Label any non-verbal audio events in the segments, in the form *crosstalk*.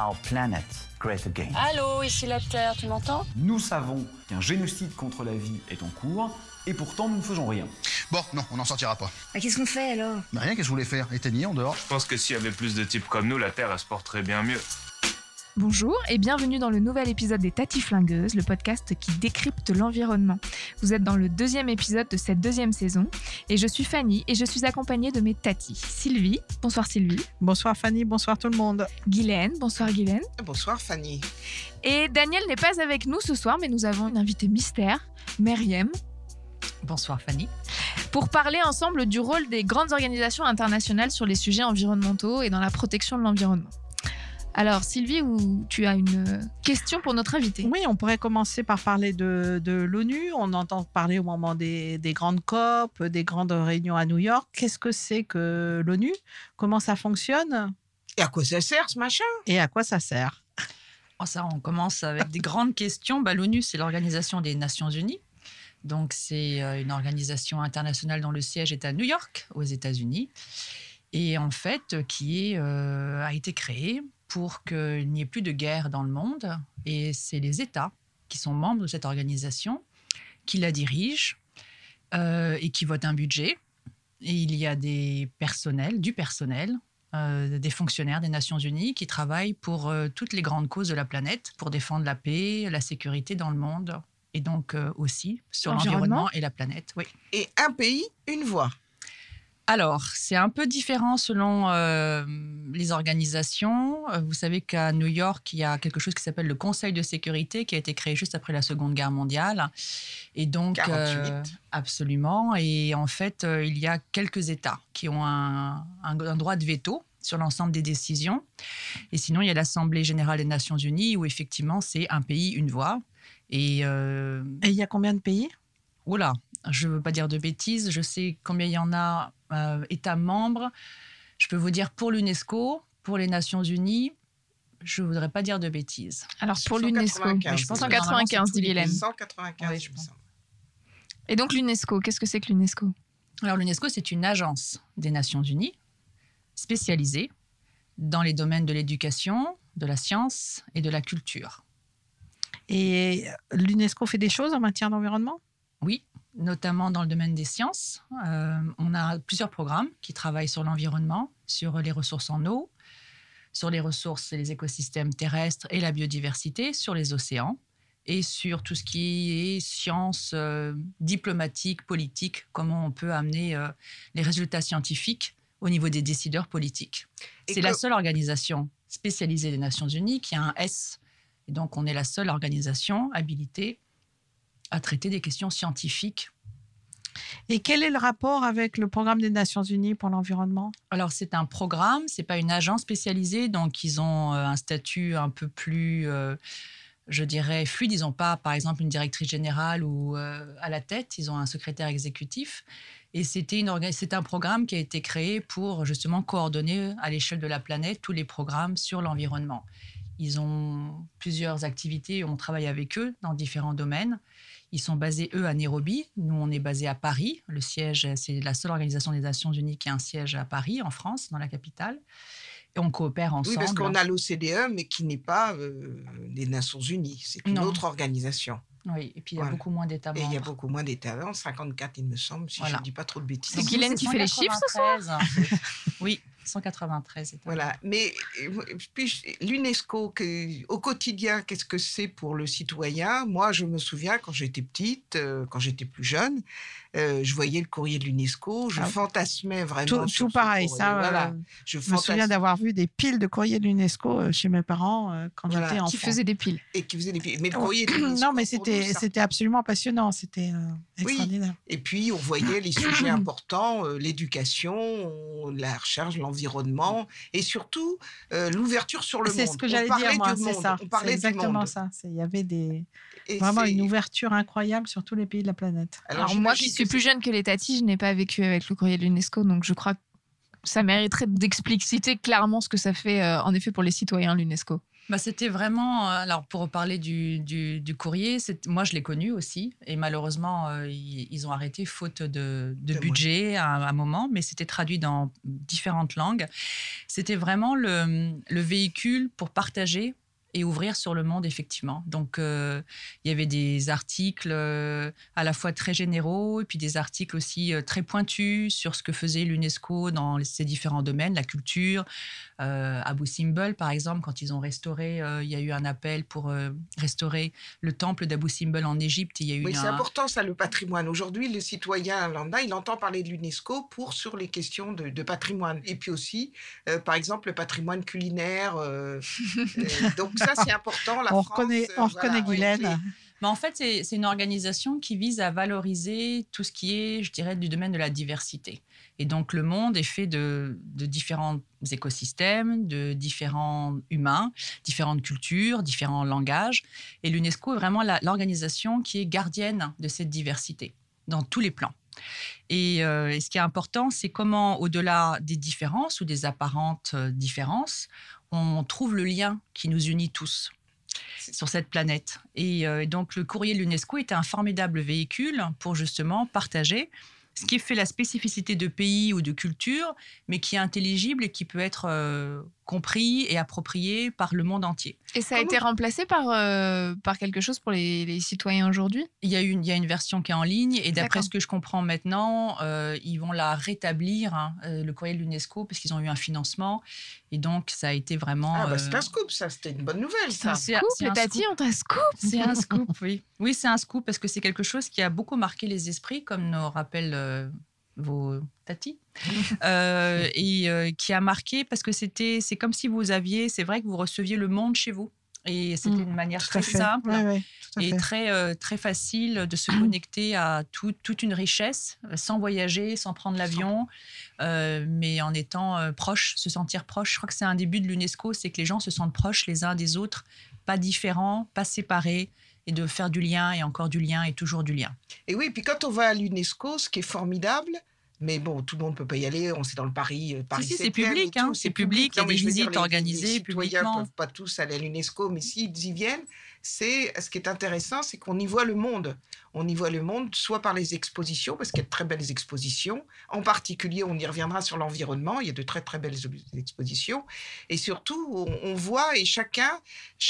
our planet great again. Allô, ici la Terre, tu m'entends? Nous savons qu'un génocide contre la vie est en cours et pourtant nous ne faisons rien. Bon, non, on n'en sortira pas. Bah, qu'est-ce qu'on fait alors? Bah, rien, qu'est-ce que je voulais faire? Éteigner en dehors? Je pense que s'il y avait plus de types comme nous, la Terre, elle se porterait bien mieux. Bonjour et bienvenue dans le nouvel épisode des Tati Flingueuses, le podcast qui décrypte l'environnement. Vous êtes dans le deuxième épisode de cette deuxième saison et je suis Fanny et je suis accompagnée de mes Tati. Sylvie, bonsoir Sylvie. Bonsoir Fanny, bonsoir tout le monde. Guylaine, bonsoir Guylaine. Bonsoir Fanny. Et Daniel n'est pas avec nous ce soir, mais nous avons une invitée mystère, Meriem. Bonsoir Fanny. Pour parler ensemble du rôle des grandes organisations internationales sur les sujets environnementaux et dans la protection de l'environnement. Alors Sylvie, où tu as une question pour notre invité Oui, on pourrait commencer par parler de, de l'ONU. On entend parler au moment des, des, grandes COP, des grandes réunions à New York. Qu'est-ce que c'est que l'ONU? Comment ça fonctionne? Et à quoi ça sert ce machin? Et à quoi ça sert? Oh, Ça, on commence avec des grandes questions. Bah, L'ONU, c'est l'Organisation des Nations Unies. Donc c'est une organisation internationale dont le siège est à New York, aux États-Unis, et en fait qui est, euh, a été créée pour qu'il n'y ait plus de guerre dans le monde. Et c'est les États qui sont membres de cette organisation qui la dirigent euh, et qui votent un budget. Et il y a des personnels, du personnel, euh, des fonctionnaires des Nations Unies qui travaillent pour euh, toutes les grandes causes de la planète, pour défendre la paix, la sécurité dans le monde, et donc euh, aussi sur l'environnement et la planète. Oui. Et un pays, une voix. Alors, c'est un peu différent selon euh, les organisations. Vous savez qu'à New York, il y a quelque chose qui s'appelle le Conseil de sécurité qui a été créé juste après la Seconde Guerre mondiale. Et donc, 48. euh, absolument. Et en fait, euh, il y a quelques États qui ont un, un- un droit de veto sur l'ensemble des décisions. Et sinon, il y a l'Assemblée générale des Nations unies où effectivement, c'est un pays, une voix. Et, euh, Et il y a combien de pays? Oula, je ne veux pas dire de bêtises. Je sais combien il y en a euh, États membres. Je peux vous dire pour l'UNESCO, pour les Nations Unies, je ne voudrais pas dire de bêtises. Alors pour l'UNESCO, 195, je pense que 195 dit Guylaine. 195, Oui, je pense. Et donc l'UNESCO, qu'est-ce que c'est que l'UNESCO? Alors l'UNESCO, c'est une agence des Nations Unies spécialisée dans les domaines de l'éducation, de la science et de la culture. Et l'UNESCO fait des choses en matière d'environnement? Oui, notamment dans le domaine des sciences. Euh, on a plusieurs programmes qui travaillent sur l'environnement, sur les ressources en eau, sur les ressources et les écosystèmes terrestres et la biodiversité, sur les océans et sur tout ce qui est sciences euh, diplomatiques, politiques, comment on peut amener euh, les résultats scientifiques au niveau des décideurs politiques. C'est la seule organisation spécialisée des Nations Unies qui a un S. Et donc, on est la seule organisation habilitée à traiter des questions scientifiques. Et quel est le rapport avec le programme des Nations Unies pour l'environnement? Alors, c'est un programme, c'est pas une agence spécialisée, donc ils ont euh, un statut un peu plus, euh, je dirais, fluide. Ils n'ont pas, par exemple, une directrice générale ou euh, à la tête, ils ont un secrétaire exécutif. Et c'était c'est un programme qui a été créé pour justement coordonner à l'échelle de la planète tous les programmes sur l'environnement. Ils ont plusieurs activités, on travaille avec eux dans différents domaines. Ils sont basés, eux, à Nairobi. Nous, on est basés à Paris. Le siège, c'est la seule organisation des Nations Unies qui a un siège à Paris, en France, dans la capitale. Et on coopère Oui, ensemble. parce qu'on a l'OCDE, mais qui n'est pas euh, des Nations Unies. C'est une Non. autre organisation. Oui, et puis il y a Voilà. beaucoup moins d'États Et membres. il y a beaucoup moins d'États. En 54, il me semble, si je ne dis pas trop de bêtises. C'est Guylaine qui fait les chiffres ce soir? 193. *laughs* Oui, 193 États Voilà. Mais euh, puis, l'UNESCO, que- au quotidien, qu'est-ce que c'est pour le citoyen? Moi, je me souviens quand j'étais petite, euh, quand j'étais plus jeune, euh, je voyais le courrier de l'UNESCO, je Ah. fantasmais vraiment. Tout, sur tout ce pareil, courrier. ça. Voilà. euh, Je, je me souviens d'avoir vu des piles de courriers de l'UNESCO chez mes parents euh, quand Voilà. j'étais enfant. qui faisait des piles. Et qui faisait des Mais le courrier de l'UNESCO, non, mais c'était c'était absolument passionnant. C'était euh, Oui. extraordinaire. Et puis, on voyait les sujets *coughs* importants, euh, l'éducation, on- la recherche, l'environnement, et surtout euh, l'ouverture sur le monde. C'est ce que j'allais dire, moi, c'est ça. On parlait C'est du exactement monde. ça. Il y avait des. Et Vraiment une ouverture incroyable sur tous les pays de la planète. Alors, moi qui suis plus jeune que les tatis, je n'ai pas vécu avec le courrier de l'UNESCO, donc je crois que ça mériterait d'expliciter clairement ce que ça fait euh, en effet pour les citoyens l'UNESCO. Bah, c'était vraiment. euh, Alors, pour parler du, du, du courrier, c'est- moi, je l'ai connu aussi. Et malheureusement, euh, ils, ils ont arrêté faute de, de budget à, un moment, mais c'était traduit dans différentes langues. C'était vraiment le, le véhicule pour partager et ouvrir sur le monde, effectivement. Donc, euh, il y avait des articles euh, à la fois très généraux et puis des articles aussi euh, très pointus sur ce que faisait l'UNESCO dans ces différents domaines, la culture. Abu Simbel, par exemple, quand ils ont restauré, il y a eu un appel pour restaurer le temple d'Abu Simbel en Égypte. Il y a eu Oui, c'est un- important ça, le patrimoine. Aujourd'hui, le citoyen lambda, il entend parler de l'UNESCO pour sur les questions de, de patrimoine. Et puis aussi, par exemple, le patrimoine culinaire. *laughs* donc ça, c'est important. La on France, reconnaît, euh, on voilà, reconnaît ouais, Guylaine. Mais en fait, c'est une organisation qui vise à valoriser tout ce qui est, je dirais, du domaine de la diversité. Et donc, le monde est fait de, de différents écosystèmes, de différents humains, différentes cultures, différents langages. Et l'UNESCO est vraiment l'organisation qui est gardienne de cette diversité dans tous les plans. Et, euh, et ce qui est important, c'est comment, au-delà des différences ou des apparentes euh, différences, on trouve le lien qui nous unit tous sur cette planète. Et euh, donc, le courrier de l'UNESCO était un formidable véhicule pour justement partager ce qui fait la spécificité de pays ou de culture, mais qui est intelligible et qui peut être euh, compris et approprié par le monde entier. Et ça a été remplacé par, euh, par quelque chose pour les, les citoyens aujourd'hui? Il y, a une, il y a une version qui est en ligne et d'après ce que je comprends maintenant, euh, ils vont la rétablir, hein, euh, le courrier de l'UNESCO, parce qu'ils ont eu un financement. Et donc, ça a été vraiment... Ah, bah, euh, c'est un scoop, ça, c'était une bonne nouvelle, ça. c'est un- Scoop, c'est les un tatis scoop. ont un scoop C'est un scoop, oui. Oui, c'est un scoop parce que c'est quelque chose qui a beaucoup marqué les esprits, comme nous rappellent euh, vos tatis, *laughs* Euh, et euh, qui a marqué parce que c'était, c'est comme si vous aviez, c'est vrai que vous receviez le monde chez vous. Et c'était Mm, une manière très fait. simple Ouais, ouais, et fait. très, euh, très facile de se *clears throat* connecter à tout- toute une richesse sans voyager, sans prendre l'avion, euh, mais en étant euh, proche, se sentir proche. Je crois que c'est un début de l'UNESCO, c'est que les gens se sentent proches les uns des autres, pas différents, pas séparés, et de faire du lien et encore du lien et toujours du lien. Et oui, puis quand on va à l'UNESCO, ce qui est formidable, mais bon, tout le monde ne peut pas y aller, on c'est dans le Paris, euh, Paris si, c'est 7e et public, hein, c'est public, il y a des dire, visites les- organisées Les citoyens ne peuvent pas tous aller à l'UNESCO, mais s'ils y viennent, c'est ce qui est intéressant, c'est qu'on y voit le monde. On y voit le monde, soit par les expositions, parce qu'il y a de très belles expositions. En particulier, on y reviendra sur l'environnement. Il y a de très très belles expositions. Et surtout, on, on voit et chacun,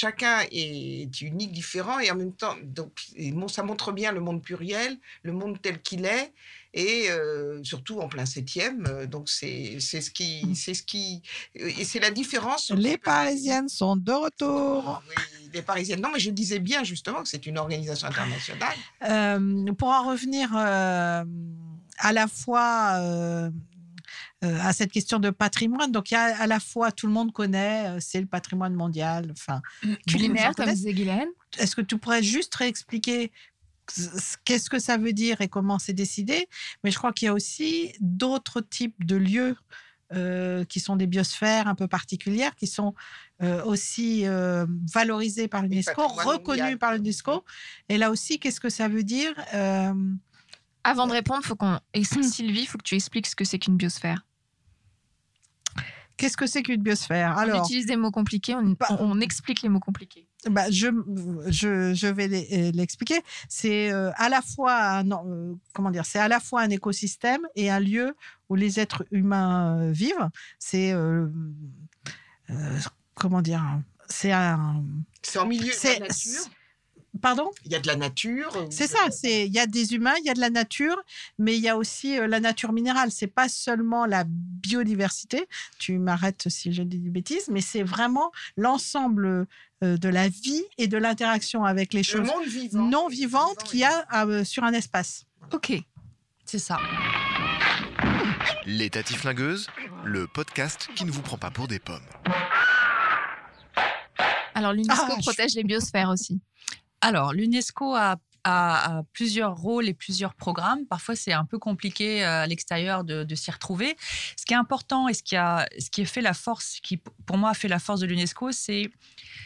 chacun est unique, différent, et en même temps, donc, ça montre bien le monde pluriel, le monde tel qu'il est, et euh, surtout en plein septième. euh, Donc c'est ce qui, c'est ce qui, et c'est la différence. Les Parisiennes sont de retour. oui, les Parisiennes. Non, mais je disais bien justement que c'est une organisation internationale. Euh, pour en revenir euh, à la fois euh, euh, à cette question de patrimoine, donc il y a à la fois tout le monde connaît, euh, c'est le patrimoine mondial, enfin Culinaire, comme connaissent. disait Guylaine. Est-ce que tu pourrais juste réexpliquer qu'est-ce que ça veut dire et comment c'est décidé? Mais je crois qu'il y a aussi d'autres types de lieux euh, qui sont des biosphères un peu particulières, qui sont euh, aussi euh, valorisés par l'UNESCO, mondial. par l'UNESCO. Et là aussi, qu'est-ce que ça veut dire Euh, Avant de répondre, faut qu'on Sylvie, il faut que tu expliques ce que c'est qu'une biosphère. Qu'est-ce que c'est qu'une biosphère? On Alors, utilise des mots compliqués, on, Bah, on- on explique les mots compliqués. bah, je, je, je vais euh, l'expliquer. C'est euh, à la fois un, euh, comment dire, c'est à la fois un écosystème et un lieu où les êtres humains euh, vivent. C'est euh, euh, comment dire, c'est un. C'est en milieu de la nature? Pardon? Il y a de la nature. euh, C'est ça, c'est il y a des humains, il y a de la nature, mais il y a aussi euh, la nature minérale. C'est pas seulement la biodiversité. Tu m'arrêtes si je dis des bêtises, mais c'est vraiment l'ensemble euh, de la vie et de l'interaction avec les Le choses monde vivant. non vivantes qu'il y a euh, sur un espace. Ok. C'est ça. Les Tatis Flingueuses, le podcast qui ne vous prend pas pour des pommes. Alors l'UNESCO Ah, je- protège les biosphères aussi. Alors, l'UNESCO a, a plusieurs rôles et plusieurs programmes. Parfois, c'est un peu compliqué euh, à l'extérieur de, de s'y retrouver. Ce qui est important et ce qui a, ce qui a fait la force, qui pour moi a fait la force de l'UNESCO, c'est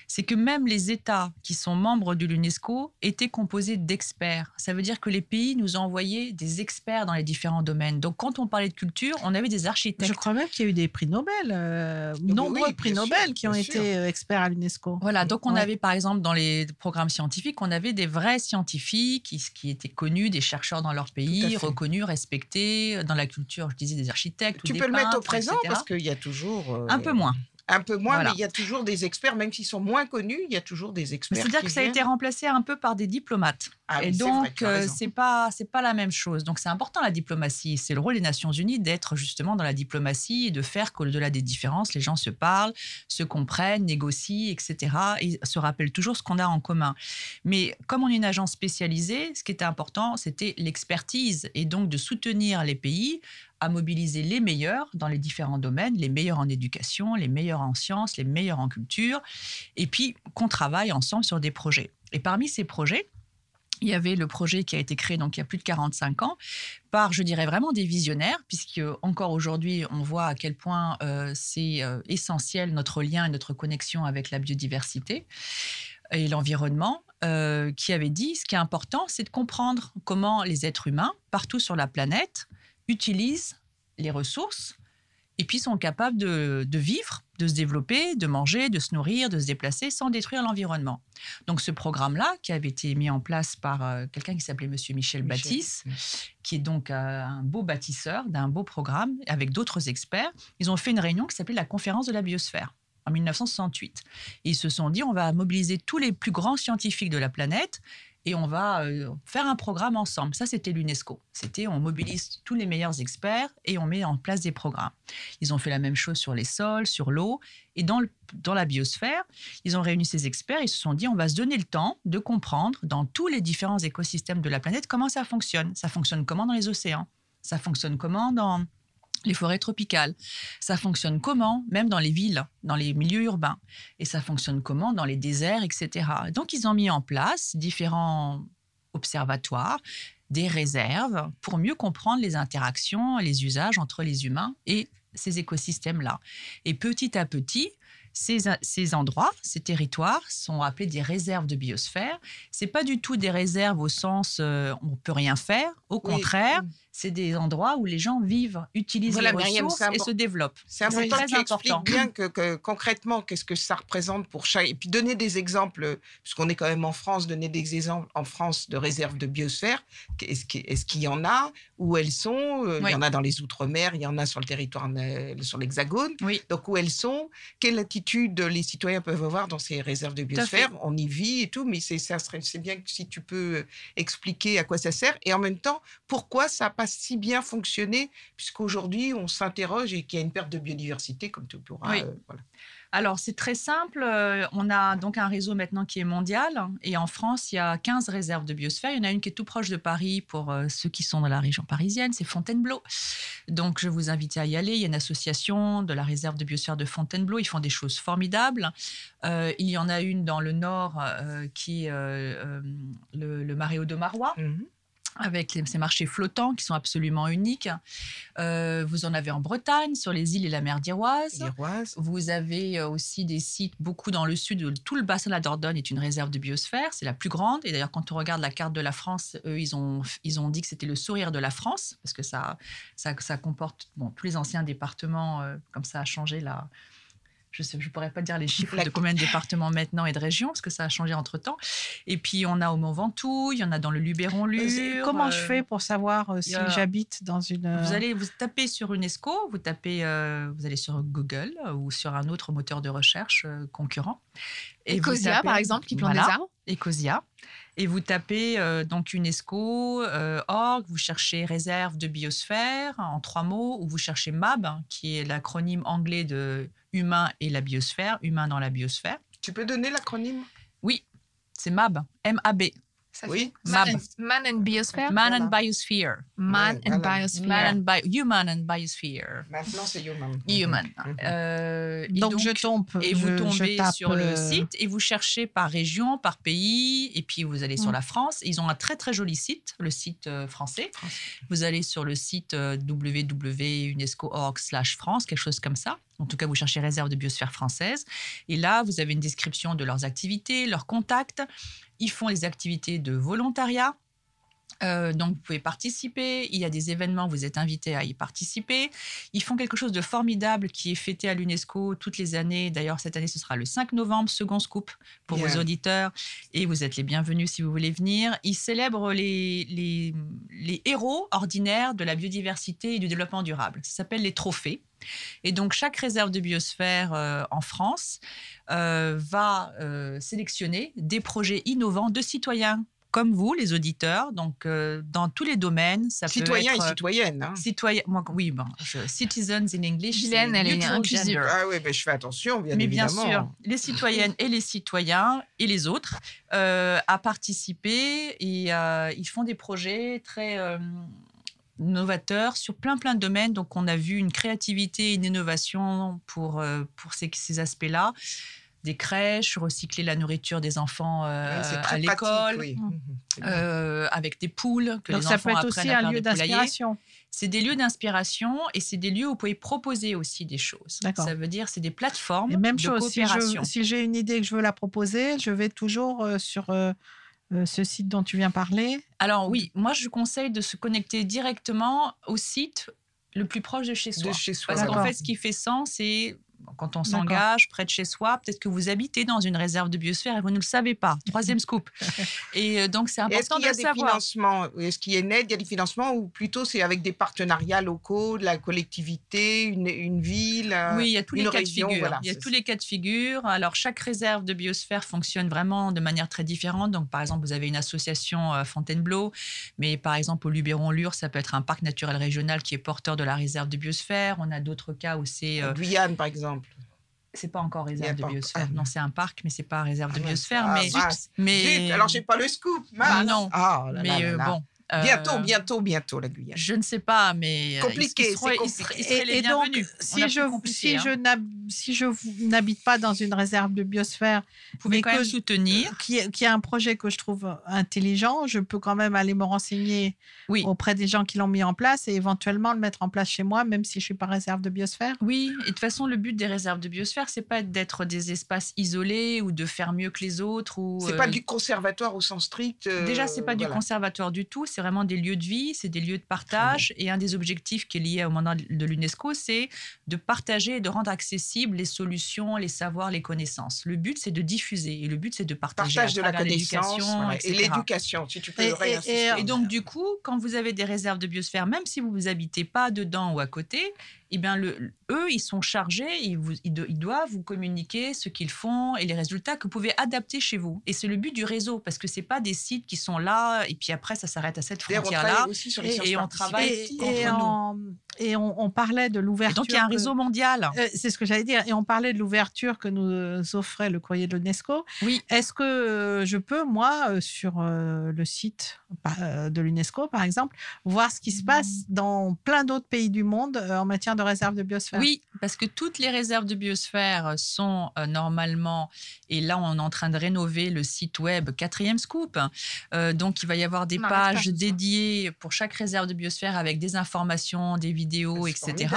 c'est que même les États qui sont membres de l'UNESCO étaient composés d'experts. Ça veut dire que les pays nous ont envoyé des experts dans les différents domaines. Donc, quand on parlait de culture, on avait des architectes. Je crois même qu'il y a eu des prix Nobel, euh, nombreux oui, prix Nobel sûr, qui ont été sûr. euh, experts à l'UNESCO. Voilà, donc on Ouais. avait par exemple dans les programmes scientifiques, on avait des vrais scientifiques qui, qui étaient connus, des chercheurs dans leur pays, reconnus, respectés. Dans la culture, je disais des architectes. ou Tu des peux le mettre au présent etc. parce qu'il y a toujours. euh, Un peu moins. Un peu moins, Voilà. mais il y a toujours des experts, même s'ils sont moins connus, il y a toujours des experts. C'est-à-dire que ça a été remplacé un peu par des diplomates. Ah et donc, as euh, c'est pas c'est pas la même chose. Donc, c'est important la diplomatie. C'est le rôle des Nations Unies d'être justement dans la diplomatie et de faire qu'au-delà des différences, les gens se parlent, se comprennent, négocient, etc. Et se rappellent toujours ce qu'on a en commun. Mais comme on est une agence spécialisée, ce qui était important, c'était l'expertise et donc de soutenir les pays à mobiliser les meilleurs dans les différents domaines, les meilleurs en éducation, les meilleurs en sciences, les meilleurs en culture, et puis qu'on travaille ensemble sur des projets. Et parmi ces projets, il y avait le projet qui a été créé donc il y a plus de 45 ans par, je dirais vraiment des visionnaires, puisque encore aujourd'hui on voit à quel point euh, c'est euh, essentiel notre lien et notre connexion avec la biodiversité et l'environnement, euh, qui avait dit ce qui est important, c'est de comprendre comment les êtres humains partout sur la planète utilisent les ressources et puis sont capables de, de vivre, de se développer, de manger, de se nourrir, de se déplacer sans détruire l'environnement. Donc ce programme-là, qui avait été mis en place par euh, quelqu'un qui s'appelait Monsieur Michel, Michel, Baptiste, qui est donc euh, un beau bâtisseur d'un beau programme avec d'autres experts, ils ont fait une réunion qui s'appelait la conférence de la biosphère en 1968. Et ils se sont dit, on va mobiliser tous les plus grands scientifiques de la planète et on va euh, faire un programme ensemble. Ça, c'était l'UNESCO. C'était on mobilise tous les meilleurs experts et on met en place des programmes. Ils ont fait la même chose sur les sols, sur l'eau et dans, la biosphère. Ils ont réuni ces experts et ils se sont dit on va se donner le temps de comprendre dans tous les différents écosystèmes de la planète comment ça fonctionne. Ça fonctionne comment dans les océans? Ça fonctionne comment dans les forêts tropicales. Ça fonctionne comment, même dans les villes, dans les milieux urbains? Et ça fonctionne comment dans les déserts, etc. Donc, ils ont mis en place différents observatoires, des réserves, pour mieux comprendre les interactions, les usages entre les humains et ces écosystèmes-là. Et petit à petit, ces, ces endroits, ces territoires sont appelés des réserves de biosphère. C'est pas du tout des réserves au sens euh, on peut rien faire. Au Oui. C'est des endroits où les gens vivent, utilisent Voilà, les Myriam, ressources et se développent. C'est important très que tu expliques important. bien que, que concrètement, qu'est-ce que ça représente pour chaque. Et puis donner des exemples, puisqu'on est quand même en France, donner des exemples en France de réserves de biosphère. Est-ce qu'il y en a Où elles sont Euh, Il Oui. y en a dans les Outre-mer, il y en a sur le territoire, sur l'Hexagone. Oui. Donc où elles sont Quelle attitude les citoyens peuvent avoir dans ces réserves de biosphère On y vit et tout, mais c'est bien que si tu peux expliquer à quoi ça sert et en même temps pourquoi ça n'a pas si bien fonctionné, puisqu'aujourd'hui on s'interroge et qu'il y a une perte de biodiversité, comme tu pourras. Oui. euh, voilà. Alors, c'est très simple. Euh, On a donc un réseau maintenant qui est mondial. Et en France, il y a 15 réserves de biosphère. Il y en a une qui est tout proche de Paris pour euh, ceux qui sont dans la région parisienne, c'est Fontainebleau. Donc, je vous invite à y aller. Il y a une association de la réserve de biosphère de Fontainebleau. Ils font des choses formidables. Euh, il y en a une dans le nord euh, qui est euh, le, le Maréo de Marois Mhm. Avec les- ces marchés flottants qui sont absolument uniques. Euh, vous en avez en Bretagne, sur les îles et la mer d'Iroise. Vous avez euh, aussi des sites, beaucoup dans le sud, tout le bassin de la Dordogne est une réserve de biosphère, c'est la plus grande. Et d'ailleurs, quand on regarde la carte de la France, eux, ils ont, ils ont dit que c'était le sourire de la France, parce que ça, ça, ça comporte bon, tous les anciens départements, euh, comme ça a changé là. Je ne je pourrais pas dire les chiffres de combien de départements maintenant et de régions, parce que ça a changé entre-temps. Et puis, on a au Mont Ventoux, il y en a dans le Luberon-Lure. Comment je fais pour savoir euh, si a- j'habite dans une. euh, vous allez vous tapez sur UNESCO, vous tapez, euh, vous allez sur Google ou sur un autre moteur de recherche concurrent. Ecosia, tapez- par exemple, qui plante Voilà, des arbres. Ecosia. Et vous tapez donc UNESCO, org, vous cherchez réserve de biosphère en trois mots, ou vous cherchez MAB, hein, qui est l'acronyme anglais de humain et la biosphère, humain dans la biosphère. Tu peux donner l'acronyme? Oui, c'est MAB, M-A-B. Ça Oui. fait Man, and, Man and Biosphere? Man and Biosphere. Man and. Biosphere. Man and Bi- Human and Biosphere. Maintenant, c'est Human. Human. Mhm. Euh, et Donc, je tombe. Et vous je tombez tape, sur le euh, site et vous cherchez par région, par pays, et puis vous allez sur Mm. la France. Ils ont un très très joli site, le site euh, français. Vous allez sur le site euh, www.unesco.org/france, quelque chose comme ça. En tout cas, vous cherchez réserve de biosphère française. Et là, vous avez une description de leurs activités, leurs contacts. Ils font les activités de volontariat. Euh, donc, vous pouvez participer. Il y a des événements, vous êtes invité à y participer. Ils font quelque chose de formidable qui est fêté à l'UNESCO toutes les années. D'ailleurs, cette année, ce sera le 5 novembre, second scoop pour vos auditeurs. Et vous êtes les bienvenus si vous voulez venir. Ils célèbrent les, les, les héros ordinaires de la biodiversité et du développement durable. Ça s'appelle les trophées. Et donc, chaque réserve de biosphère euh, en France euh, va euh, sélectionner des projets innovants de citoyens comme vous, les auditeurs, donc euh, dans tous les domaines. Ça Citoyens peut être, et citoyennes. Hein. Citoyens, moi, oui, bon, je- citizens in English. Guylaine, elle est inclusive. gender. Ah oui, mais je fais attention, bien Mais bien évidemment. sûr, les citoyennes et les citoyens et les autres euh, à participer et euh, ils font des projets très novateurs sur plein plein de domaines. Donc on a vu une créativité, une innovation pour, euh, pour ces, ces aspects-là. Des crèches, recycler la nourriture des enfants euh, à l'école, oui. Mm. Mhm. C'est bien. euh, avec des poules que Donc, les ça enfants peut être apprennent aussi à un faire lieu des poulaillers. d'inspiration. C'est des lieux d'inspiration et c'est des lieux où vous pouvez proposer aussi des choses. D'accord. Ça veut dire c'est des plateformes Et même de chose, si coopération. je- si j'ai une idée que je veux la proposer, je vais toujours euh, sur euh, ce site dont tu viens parler. Alors oui, moi je conseille de se connecter directement au site le plus proche de chez soi. De chez soi. Parce qu'en fait, ce qui fait sens, c'est quand on s'engage près de chez soi, peut-être que vous habitez dans une réserve de biosphère et vous ne le savez pas. Troisième *laughs* scoop. Et euh, donc c'est Et Est-ce important qu'il de y a le des savoir. financements Est-ce qu'il y a Il y a des financements ou plutôt c'est avec des partenariats locaux, de la collectivité, une, une ville un- Oui, il y a tous les cas région, de figure. voilà, il y a tous ça. les cas de figure. Alors, chaque réserve de biosphère fonctionne vraiment de manière très différente. Donc, par exemple, vous avez une association euh, Fontainebleau, mais par exemple, au Luberon-Lure, ça peut être un parc naturel régional qui est porteur de la réserve de biosphère. On a d'autres cas où c'est. Euh, Guyane, par exemple. C'est pas encore réserve de biosphère. ah. non, c'est un parc, mais c'est pas réserve de Ah, biosphère. Ah, mais, mais Zut, alors j'ai pas le scoop. Ah, mince. non. Ah, là là mais là euh, là. bon. Euh, Bientôt, bientôt, bientôt, la Guyane. Je ne sais pas, mais. euh, Compliqué, c'est ils seraient- compliqué. ils seraient les Et, et donc, a si je, si, hein. je n'hab- si je n'habite pas dans une réserve de biosphère, Vous pouvez mais quand que même soutenir. qui, qui a un projet que je trouve intelligent, je peux quand même aller me renseigner Oui. auprès des gens qui l'ont mis en place et éventuellement le mettre en place chez moi, même si je suis pas réserve de biosphère. Oui, et de toute façon, le but des réserves de biosphère, c'est pas d'être des espaces isolés ou de faire mieux que les autres. ou C'est euh, pas du conservatoire au sens strict. euh, Déjà, c'est pas du conservatoire du tout. C'est vraiment des lieux de vie, c'est des lieux de partage. Et un des objectifs qui est lié au mandat de l'UNESCO, c'est de partager et de rendre accessibles les solutions, les savoirs, les connaissances. Le but, c'est de diffuser et le but, c'est de partager Partage à de la connaissance voilà. et l'éducation, si tu peux Et- et- réinsister. et- Et donc, du coup, quand vous avez des réserves de biosphère, même si vous vous habitez pas dedans ou à côté, eh bien, le, eux, ils sont chargés, ils, vous, ils, do- ils doivent vous communiquer ce qu'ils font et les résultats que vous pouvez adapter chez vous. Et c'est le but du réseau, parce que c'est pas des sites qui sont là et puis après, ça s'arrête à cette D'ailleurs, on frontière-là. travaille aussi sur les Et, et on Et, entre et nous. Et on, on parlait de l'ouverture. donc, il y a un réseau mondial. Euh, c'est ce que j'allais dire. Et on parlait de l'ouverture que nous offrait le courrier de l'UNESCO. Oui. Est-ce que euh, je peux, moi, euh, sur euh, le site euh, de l'UNESCO, par exemple, voir ce qui se passe dans plein d'autres pays du monde euh, en matière de réserve de biosphère? Oui, parce que toutes les réserves de biosphère sont euh, normalement, et là on est en train de rénover le site web quatrième scoop, Euh, donc il va y avoir des pages dédiées pour chaque réserve de biosphère avec des informations, des vidéos, Etc.,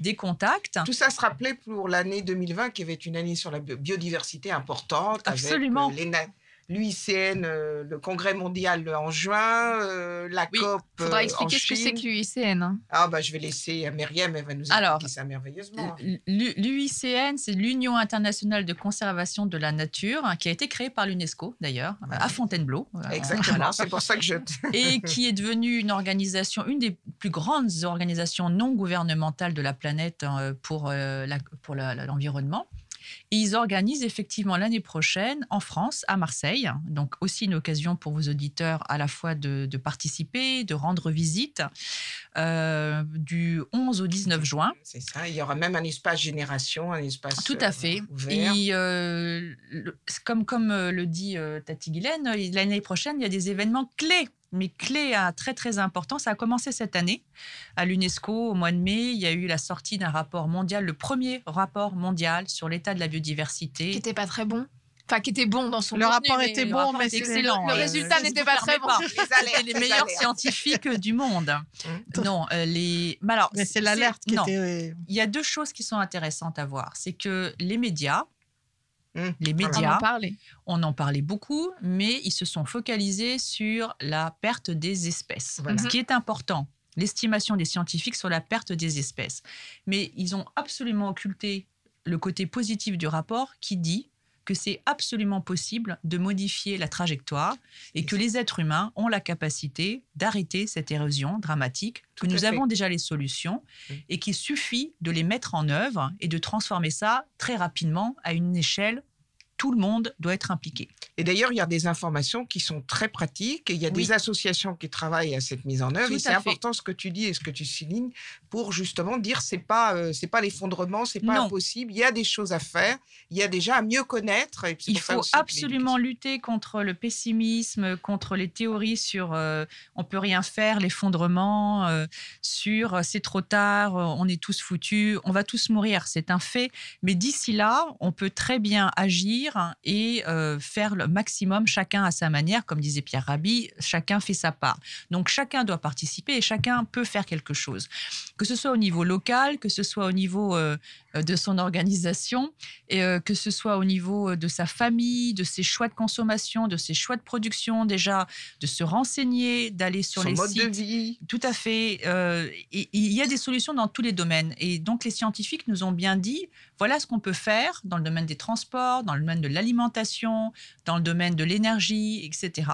des contacts. Tout ça se rappelait pour l'année 2020, qui avait une année sur la bio- biodiversité importante. Absolument. Avec euh, les na- l'UICN, euh, le congrès mondial en juin, euh, la Oui, COP. Faudra euh, expliquer en ce que c'est que l'UICN. hein. Ah, bah, je vais laisser Myriam, elle va nous expliquer Alors, ça merveilleusement. L'U- L'UICN, c'est l'Union internationale de conservation de la nature, hein, qui a été créée par l'UNESCO d'ailleurs, à Fontainebleau. Euh, Exactement, voilà. c'est pour ça que je. *laughs* et qui est devenue une organisation, une des plus grandes organisations non gouvernementales de la planète euh, pour euh, l'environnement. Et ils organisent effectivement l'année prochaine en France, à Marseille. Donc aussi une occasion pour vos auditeurs à la fois de, de participer, de rendre visite, euh, du 11 au 19 juin. C'est ça. Il y aura même un espace génération, un espace Tout à fait. euh, ouvert. Et euh, le- comme, comme le dit Tati Guylaine, euh, l'année prochaine, il y a des événements clés, mais clés à très très importants. Ça a commencé cette année à l'UNESCO au mois de mai. Il y a eu la sortie d'un rapport mondial, le premier rapport mondial sur l'état de la biodiversité. Qui n'était pas très bon. Enfin, qui était bon dans son Le contenu, rapport était bon, rapport mais était excellent. Le résultat n'était pas très bon. Les *laughs* alertes, C'était les les meilleurs scientifiques du monde. non, euh, les. mais alors, Mais c'est l'alerte qui non. était. euh, Il y a deux choses qui sont intéressantes à voir. C'est que les médias, Les. On médias, en parlait. on en parlait beaucoup, mais ils se sont focalisés sur la perte des espèces. Voilà. Ce qui est important, l'estimation des scientifiques sur la perte des espèces. Mais ils ont absolument occulté le côté positif du rapport qui dit que c'est absolument possible de modifier la trajectoire et que les êtres humains ont la capacité d'arrêter cette érosion dramatique, que Tout nous fait. avons déjà les solutions et qu'il suffit de les mettre en œuvre et de transformer ça très rapidement à une échelle. Tout le monde doit être impliqué. Et d'ailleurs, il y a des informations qui sont très pratiques et il y a Oui. des associations qui travaillent à cette mise en œuvre. Tout et c'est fait. important ce que tu dis et ce que tu soulignes pour justement dire c'est pas euh, c'est pas l'effondrement, c'est pas Non. impossible. Il y a des choses à faire. Il y a déjà à mieux connaître. Et Il faut absolument lutter contre le pessimisme, contre les théories sur euh, on peut rien faire, l'effondrement, euh, sur euh, c'est trop tard, euh, on est tous foutus, on va tous mourir, c'est un fait. Mais d'ici là, on peut très bien agir et euh, faire le maximum, chacun à sa manière, comme disait Pierre Rabhi, chacun fait sa part. Donc chacun doit participer et chacun peut faire quelque chose, que ce soit au niveau local, que ce soit au niveau euh, de son organisation et euh, que ce soit au niveau euh, de sa famille, de ses choix de consommation, de ses choix de production, déjà de se renseigner, d'aller sur Son les mode sites. de vie. Tout à fait. euh, et- il y a des solutions dans tous les domaines. Et donc les scientifiques nous ont bien dit, voilà ce qu'on peut faire dans le domaine des transports, dans le domaine de l'alimentation, dans le domaine de l'énergie, etc.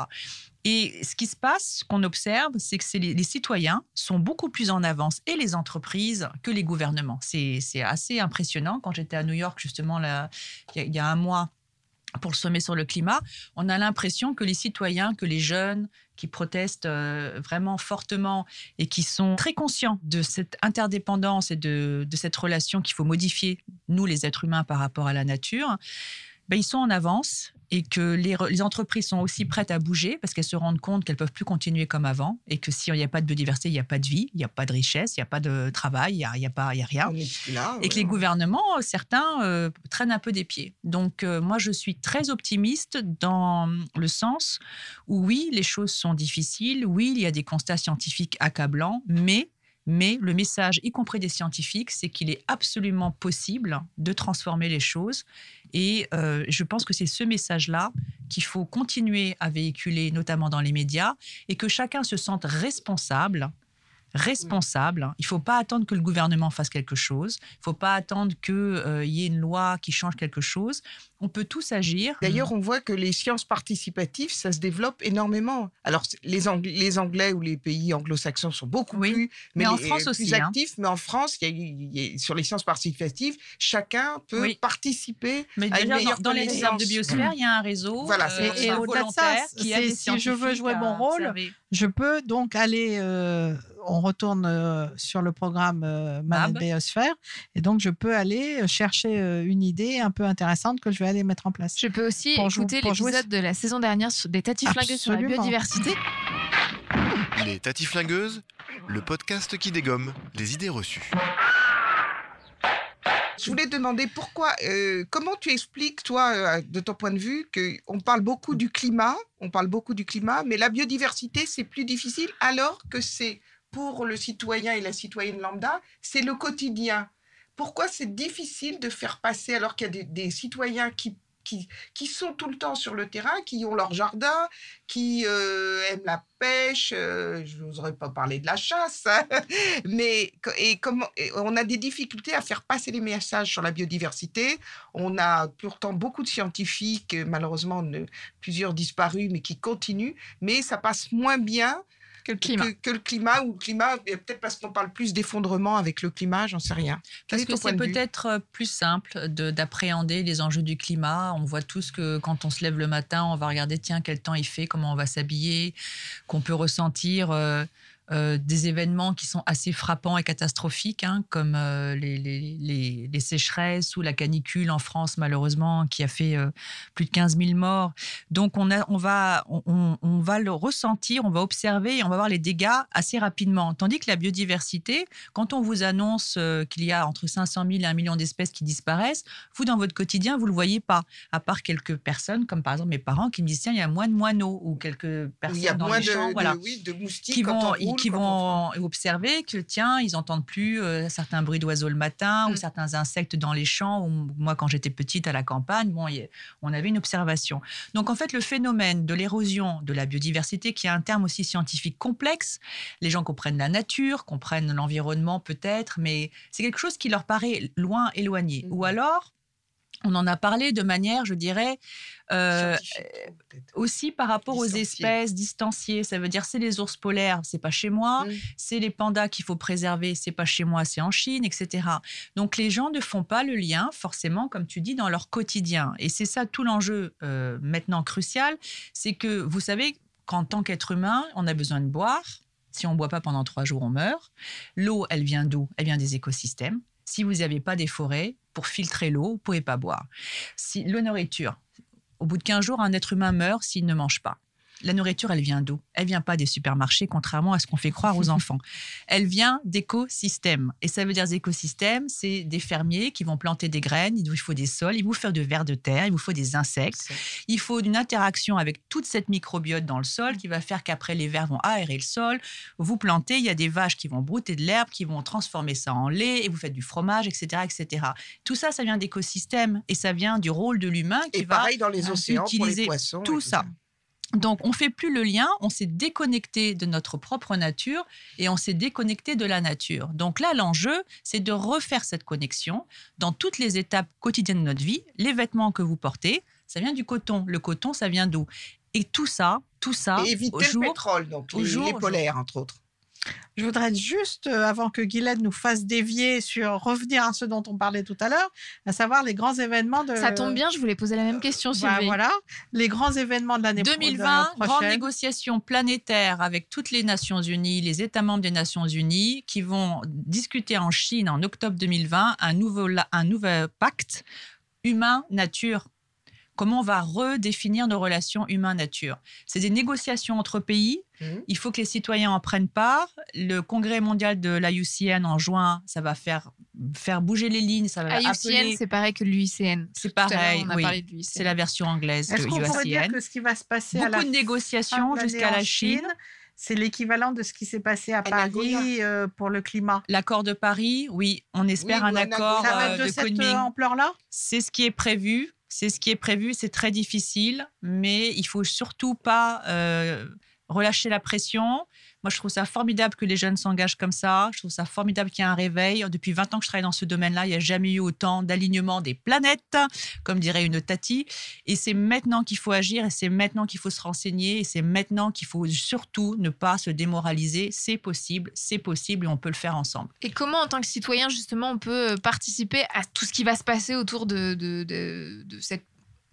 Et ce qui se passe, ce qu'on observe, c'est que les, citoyens sont beaucoup plus en avance et les entreprises que les gouvernements. C'est assez impressionnant. Quand j'étais à New York, justement, il y a- un mois, pour le sommet sur le climat, on a l'impression que les citoyens, que les jeunes qui protestent euh, vraiment fortement et qui sont très conscients de cette interdépendance et de, de cette relation qu'il faut modifier, nous les êtres humains, par rapport à la nature, ben, ils sont en avance et que les, re- les entreprises sont aussi prêtes à bouger parce qu'elles se rendent compte qu'elles peuvent plus continuer comme avant et que s'il n'y a pas de biodiversité, il n'y a pas de vie, il n'y a pas de richesse, il n'y a pas de travail, il n'y a, y a pas, il y a rien et que les gouvernements, euh, certains, euh, traînent un peu des pieds. Donc, euh, moi, je suis très optimiste dans le sens où, oui, les choses sont difficiles, oui, il y a des constats scientifiques accablants, mais, mais le message, y compris des scientifiques, c'est qu'il est absolument possible de transformer les choses. Et euh, je pense que c'est ce message-là qu'il faut continuer à véhiculer, notamment dans les médias, et que chacun se sente responsable responsable. Il ne faut pas attendre que le gouvernement fasse quelque chose. Il ne faut pas attendre qu'il y ait une loi qui change quelque chose. On peut tous agir. D'ailleurs, on voit que les sciences participatives, ça se développe énormément. Alors, les, Ang- les Anglais ou les pays anglo-saxons sont beaucoup Oui, plus, mais en les- France plus aussi, hein. actifs. Mais en France, il y a eu- il y a- sur les sciences participatives, chacun peut Oui. participer Mais à une déjà, meilleure dans, dans les réserves de biosphère, il y a un réseau Voilà, euh, Et, au-delà de ça, qui si je veux jouer mon rôle, observer. Je peux donc aller. euh, on retourne euh, sur le programme euh, Man Mab. Biosphère, et donc je peux aller chercher euh, une idée un peu intéressante que je vais aller mettre en place. Je peux aussi Pour écouter l'épisode de la saison dernière sur des tatis flingués sur la biodiversité. Les Tati Flingueuses, le podcast qui dégomme les idées reçues. Je voulais demander pourquoi, euh, comment tu expliques, toi, euh, de ton point de vue, qu'on parle beaucoup du climat, on parle beaucoup du climat, mais la biodiversité, c'est plus difficile, alors que c'est pour le citoyen et la citoyenne lambda, c'est le quotidien. Pourquoi c'est difficile de faire passer, alors qu'il y a des citoyens qui, qui, sont tout le temps sur le terrain, qui ont leur jardin, qui euh, aiment la pêche, euh, je n'oserais pas parler de la chasse, hein, *laughs* mais et comment, et on a des difficultés à faire passer les messages sur la biodiversité. On a pourtant beaucoup de scientifiques, malheureusement plusieurs disparus, mais qui continuent, mais ça passe moins bien que le climat. Que, que le climat ou le climat, peut-être parce qu'on parle plus d'effondrement avec le climat, j'en sais rien. Quel Parce que c'est peut-être euh, plus simple de- d'appréhender les enjeux du climat. On voit tous que quand on se lève le matin, on va regarder, tiens, quel temps il fait, comment on va s'habiller, qu'on peut ressentir euh, euh, des événements qui sont assez frappants et catastrophiques, hein, comme euh, les, les- les- les sécheresses ou la canicule en France, malheureusement, qui a fait euh, plus de 15 000 morts. Donc, on, a, on, va, on- on, on va le ressentir, on va observer et on va voir les dégâts assez rapidement. Tandis que la biodiversité, quand on vous annonce qu'il y a entre 500 000 et 1 million d'espèces qui disparaissent, vous, dans votre quotidien, vous ne le voyez pas, à part quelques personnes, comme par exemple mes parents, qui me disent, tiens, il y a moins de moineaux, ou quelques personnes Il y a dans moins les de, champs, de- voilà oui, de moustiques qui quand vont, on roule, qui vont observer que, tiens, ils n'entendent plus euh, certains bruits d'oiseaux le matin Mm. ou certains insectes dans les champs. Ou moi, quand j'étais petite à la campagne, bon, y on avait une observation. Donc, en fait, le phénomène de l'érosion de la biodiversité, qui est un terme aussi scientifique complexe, les gens comprennent la nature, comprennent l'environnement peut-être, mais c'est quelque chose qui leur paraît loin, éloigné. Mm. Ou alors, on en a parlé de manière, je dirais, euh, aussi par rapport aux espèces distanciées. Ça veut dire c'est les ours polaires, c'est pas chez moi. Mm. C'est les pandas qu'il faut préserver, c'est pas chez moi, c'est en Chine, etc. Donc les gens ne font pas le lien forcément, comme tu dis, dans leur quotidien. Et c'est ça tout l'enjeu euh, maintenant crucial, c'est que vous savez qu'en tant qu'être humain, on a besoin de boire. Si on ne boit pas pendant trois jours, on meurt. L'eau, elle vient d'où? Elle vient des écosystèmes. Si vous n'avez pas des forêts pour filtrer l'eau, vous ne pouvez pas boire. Si, la nourriture, au bout de 15 jours, un être humain meurt s'il ne mange pas. La nourriture, elle vient d'où? Elle vient pas des supermarchés, contrairement à ce qu'on fait croire aux *laughs* enfants. Elle vient d'écosystèmes. Et ça veut dire des écosystèmes, c'est des fermiers qui vont planter des graines, il vous faut des sols, il vous faut de vers de terre, il vous faut des insectes. Il faut une interaction avec toute cette microbiote dans le sol qui va faire qu'après, les vers vont aérer le sol. Vous plantez, il y a des vaches qui vont brouter de l'herbe, qui vont transformer ça en lait, et vous faites du fromage, etc. etc. Tout ça, ça vient d'écosystèmes et ça vient du rôle de l'humain qui Et va pareil dans les océans pour les utiliser poissons et tout tout ça. Donc, on fait plus le lien, on s'est déconnecté de notre propre nature et on s'est déconnecté de la nature. Donc là, l'enjeu, c'est de refaire cette connexion dans toutes les étapes quotidiennes de notre vie. Les vêtements que vous portez, ça vient du coton. Le coton, ça vient d'où? Et tout ça, tout ça, Et éviter au le jour, pétrole, donc au les, jour les polaires, entre autres. Je voudrais juste, euh, avant que Guylaine nous fasse dévier sur revenir à ce dont on parlait tout à l'heure, à savoir les grands événements de. Ça tombe bien, je voulais poser la même question, Bah, Sylvie. voilà, les grands événements de l'année pro- de 2020, la grande prochaine. négociation planétaire avec toutes les Nations Unies, les États membres des Nations Unies, qui vont discuter en Chine en octobre 2020 un nouveau, un nouvel pacte humain-nature. Comment on va redéfinir nos relations humain-nature? C'est des négociations entre pays. Mhm. Il faut que les citoyens en prennent part. Le congrès mondial de l'IUCN en juin, ça va faire, faire bouger les lignes. Ça va IUCN, appeler- c'est pareil que l'UICN. c'est à pareil, on a oui. parlé de l'UICN. C'est la version anglaise Est-ce de qu'on pourrait dire que ce qui va se passer à Beaucoup la de négociations jusqu'à la Chine. c'est l'équivalent de ce qui s'est passé à Nagoya. Paris euh, pour le climat. L'accord de Paris, oui, on espère Oui, un accord Ça va euh, être de, de cette Kunming. euh, ampleur-là? C'est ce qui est prévu. C'est ce qui est prévu. C'est très difficile, mais il faut surtout pas euh, relâcher la pression. Moi, je trouve ça formidable que les jeunes s'engagent comme ça. Je trouve ça formidable qu'il y ait un réveil. Depuis 20 ans que je travaille dans ce domaine-là, il n'y a jamais eu autant d'alignement des planètes, comme dirait une Tati. Et c'est maintenant qu'il faut agir et c'est maintenant qu'il faut se renseigner et c'est maintenant qu'il faut surtout ne pas se démoraliser. C'est possible, c'est possible et on peut le faire ensemble. Et comment, en tant que citoyen, justement, on peut euh, participer à tout ce qui va se passer autour de, de, cette,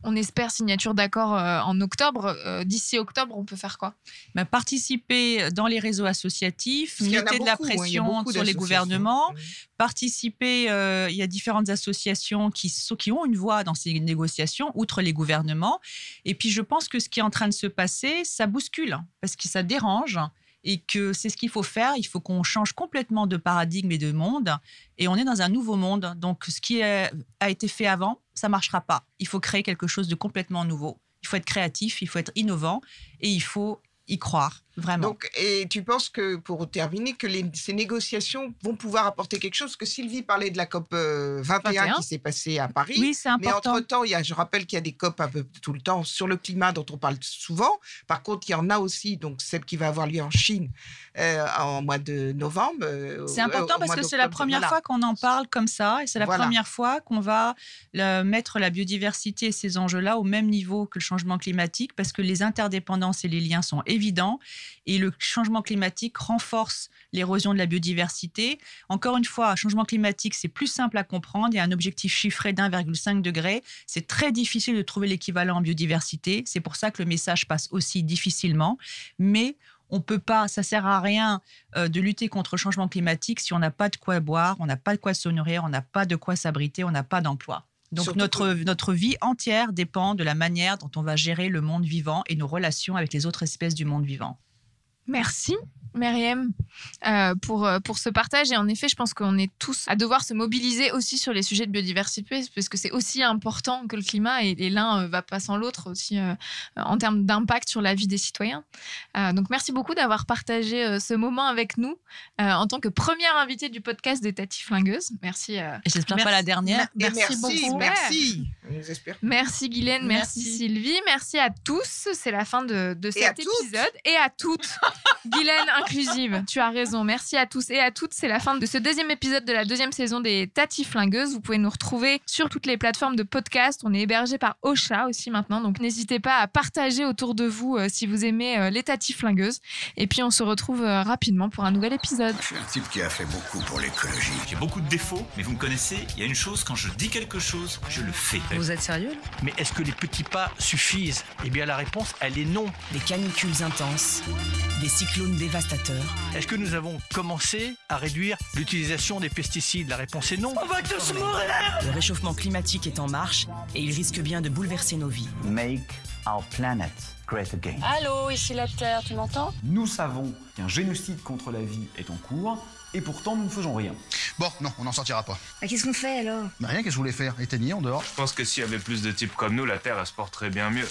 on espère, signature d'accord euh, en octobre Euh, D'ici octobre, on peut faire quoi? Ben, participer dans les réseaux associatifs, mettre de la hein, pression sur les gouvernements, participer, euh, il y a différentes associations qui, qui ont une voix dans ces négociations, outre les gouvernements. Et puis je pense que ce qui est en train de se passer, ça bouscule, hein, parce que ça dérange. Et que c'est ce qu'il faut faire. Il faut qu'on change complètement de paradigme et de monde. Et on est dans un nouveau monde. Donc, ce qui a été fait avant, ça marchera pas. Il faut créer quelque chose de complètement nouveau. Il faut être créatif, il faut être innovant et il faut y croire, vraiment. Donc, et tu penses que, pour terminer, que les- ces négociations vont pouvoir apporter quelque chose? Que Sylvie parlait de la COP euh, 21 21. qui s'est passée à Paris. oui, c'est Mais important. entre-temps, il y a, je rappelle qu'il y a des COP un peu tout le temps sur le climat dont on parle souvent. Par contre, il y en a aussi, donc celle qui va avoir lieu en Chine euh, en mois de novembre. euh, C'est important parce que c'est la première voilà. fois qu'on en parle comme ça et c'est la Voilà. première fois qu'on va le- mettre la biodiversité et ces enjeux-là au même niveau que le changement climatique parce que les interdépendances et les liens sont évidents Et le changement climatique renforce l'érosion de la biodiversité. Encore une fois, changement climatique, c'est plus simple à comprendre. Il y a un objectif chiffré d'1,5 degré. C'est très difficile de trouver l'équivalent en biodiversité. C'est pour ça que le message passe aussi difficilement. Mais on peut pas, ça sert à rien euh, de lutter contre le changement climatique si on n'a pas de quoi boire, on n'a pas de quoi se nourrir, on n'a pas de quoi s'abriter, on n'a pas d'emploi. Donc notre, notre vie entière dépend de la manière dont on va gérer le monde vivant et nos relations avec les autres espèces du monde vivant. Merci. Myriam, euh, pour, euh, pour ce partage. Et en effet, je pense qu'on est tous à devoir se mobiliser aussi sur les sujets de biodiversité, parce que c'est aussi important que le climat, et, l'un euh, va pas sans l'autre aussi en termes d'impact sur la vie des citoyens. donc, merci beaucoup d'avoir partagé ce moment avec nous en tant que première invitée du podcast des Tati Flingueuses. Merci. et j'espère pas la dernière. Merci, merci beaucoup. Merci. Merci Guylaine, merci. Sylvie, merci à tous. C'est la fin de, de cet épisode. Et à toutes. *laughs* Guylaine inclusive, *laughs* tu as raison. Merci à tous et à toutes. C'est la fin de ce deuxième épisode de la deuxième saison des Tati Flingueuses. Vous pouvez nous retrouver sur toutes les plateformes de podcast. On est hébergé par Ocha aussi maintenant. Donc n'hésitez pas à partager autour de vous euh, si vous aimez euh, les Tati Flingueuses. Et puis on se retrouve euh, rapidement pour un nouvel épisode. Je suis un type qui a fait beaucoup pour l'écologie. J'ai beaucoup de défauts, mais vous me connaissez. Il y a une chose, quand je dis quelque chose, je le fais. Vous êtes sérieux Mais est-ce que les petits pas suffisent? Eh bien la réponse, elle est non. Des canicules intenses, des cyclones dévastateurs. Est-ce que nous avons commencé à réduire l'utilisation des pesticides? La réponse est non. On va tous mourir Le réchauffement climatique est en marche et il risque bien de bouleverser nos vies. Make our planet great again. Allô, ici la Terre, tu m'entends? Nous savons qu'un génocide contre la vie est en cours et pourtant nous ne faisons rien. Bon, non, on n'en sortira pas. Bah, qu'est-ce qu'on fait alors? Bah, rien, qu'est-ce que je voulais faire? Éteigner en dehors Je pense que s'il y avait plus de types comme nous, la Terre, elle se porterait bien mieux.